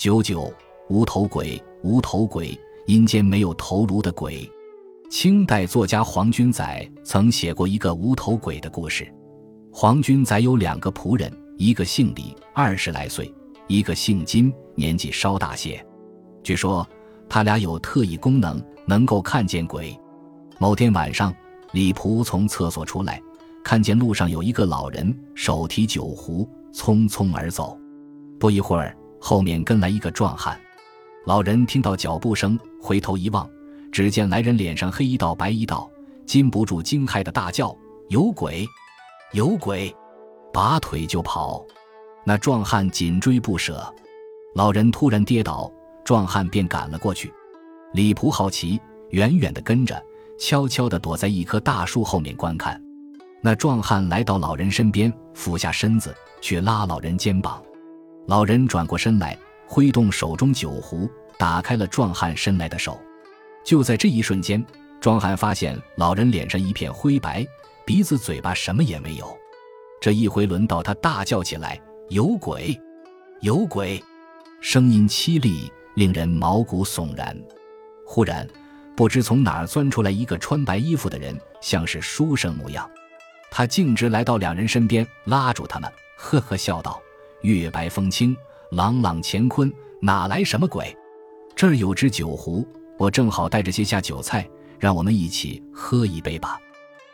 九九无头鬼，无头鬼，阴间没有头颅的鬼。清代作家黄君载曾写过一个无头鬼的故事。黄君载有两个仆人，一个姓李，二十来岁；一个姓金，年纪稍大些。据说他俩有特异功能，能够看见鬼。某天晚上，李仆从厕所出来，看见路上有一个老人手提酒壶，匆匆而走。不一会儿。后面跟来一个壮汉，老人听到脚步声，回头一望，只见来人脸上黑一道白一道，禁不住惊骇的大叫：“有鬼，有鬼！”拔腿就跑。那壮汉紧追不舍，老人突然跌倒，壮汉便赶了过去。李仆好奇，远远的跟着，悄悄地躲在一棵大树后面观看。那壮汉来到老人身边，俯下身子去拉老人肩膀。老人转过身来，挥动手中酒壶，打开了壮汉伸来的手。就在这一瞬间，壮汉发现老人脸上一片灰白，鼻子、嘴巴什么也没有。这一回轮到他大叫起来：“有鬼，有鬼！”声音凄厉，令人毛骨悚然。忽然，不知从哪儿钻出来一个穿白衣服的人，像是书生模样。他径直来到两人身边，拉住他们，呵呵笑道。月白风清，朗朗乾坤，哪来什么鬼？这儿有只酒壶，我正好带着些下酒菜，让我们一起喝一杯吧。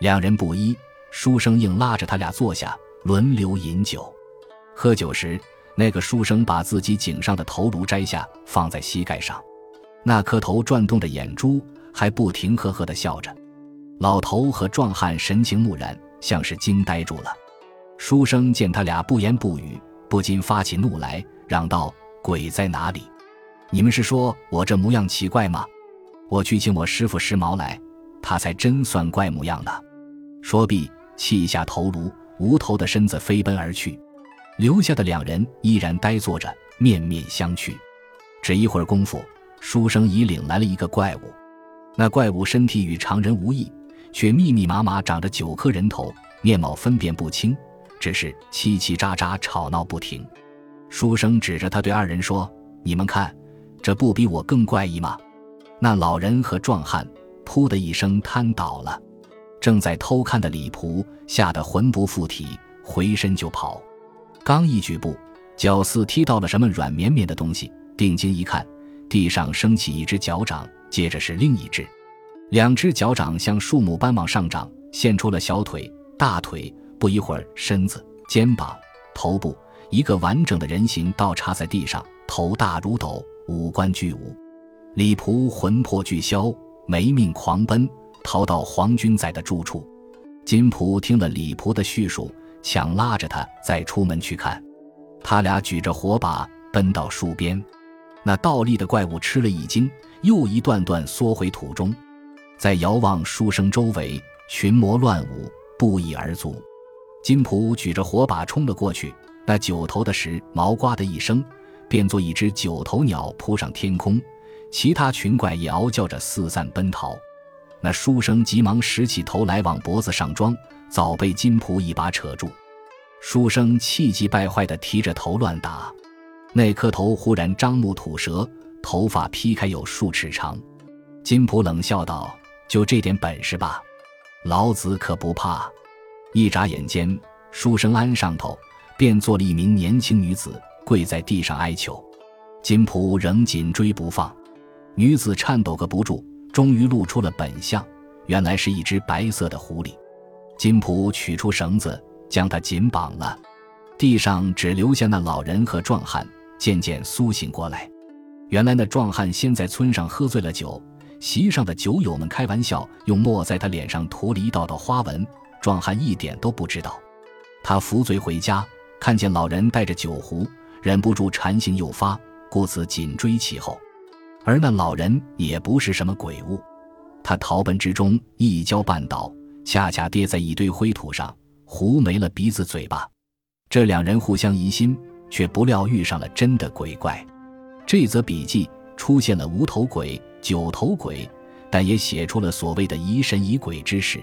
两人不依，书生硬拉着他俩坐下，轮流饮酒。喝酒时，那个书生把自己颈上的头颅摘下，放在膝盖上，那颗头转动的眼珠还不停呵呵地笑着。老头和壮汉神情木然，像是惊呆住了。书生见他俩不言不语。不禁发起怒来，嚷道：“鬼在哪里？你们是说我这模样奇怪吗？我去请我师傅时髦来，他才真算怪模样呢。”说毕，弃下头颅，无头的身子飞奔而去，留下的两人依然呆坐着，面面相觑。只一会儿功夫，书生已领来了一个怪物。那怪物身体与常人无异，却密密麻麻长着九颗人头，面貌分辨不清。只是叽叽喳喳吵闹不停，书生指着他对二人说：“你们看，这不比我更怪异吗？”那老人和壮汉“噗”的一声瘫倒了。正在偷看的李仆吓得魂不附体，回身就跑。刚一举步，脚似踢到了什么软绵绵的东西，定睛一看，地上升起一只脚掌，接着是另一只，两只脚掌像树木般往上长，现出了小腿、大腿。不一会儿，身子、肩膀、头部一个完整的人形倒插在地上，头大如斗，五官俱无。李仆魂魄俱消，没命狂奔，逃到黄君载的住处。金仆听了李仆的叙述，强拉着他再出门去看。他俩举着火把奔到树边，那倒立的怪物吃了一惊，又一段段缩回土中。在遥望书生周围，群魔乱舞，不一而足。金仆举着火把冲了过去，那九头的石毛呱的一声，变作一只九头鸟扑上天空，其他群怪也嗷叫着四散奔逃。那书生急忙拾起头来往脖子上装，早被金仆一把扯住。书生气急败坏地提着头乱打，那颗头忽然张目吐舌，头发劈开有数尺长。金仆冷笑道：“就这点本事吧，老子可不怕。”一眨眼间，书生鞍上头便坐了一名年轻女子，跪在地上哀求。金仆仍紧追不放，女子颤抖个不住，终于露出了本相，原来是一只白色的狐狸。金仆取出绳子，将它紧绑了。地上只留下那老人和壮汉，渐渐苏醒过来。原来那壮汉先在村上喝醉了酒，席上的酒友们开玩笑，用墨在他脸上涂了一道道花纹。壮汉一点都不知道，他扶罪回家，看见老人带着酒壶，忍不住馋性诱发，故此紧追其后。而那老人也不是什么鬼物，他逃奔之中一跤绊倒，恰恰跌在一堆灰土上，糊没了鼻子嘴巴。这两人互相疑心，却不料遇上了真的鬼怪。这则笔记出现了无头鬼、九头鬼，但也写出了所谓的疑神疑鬼之事。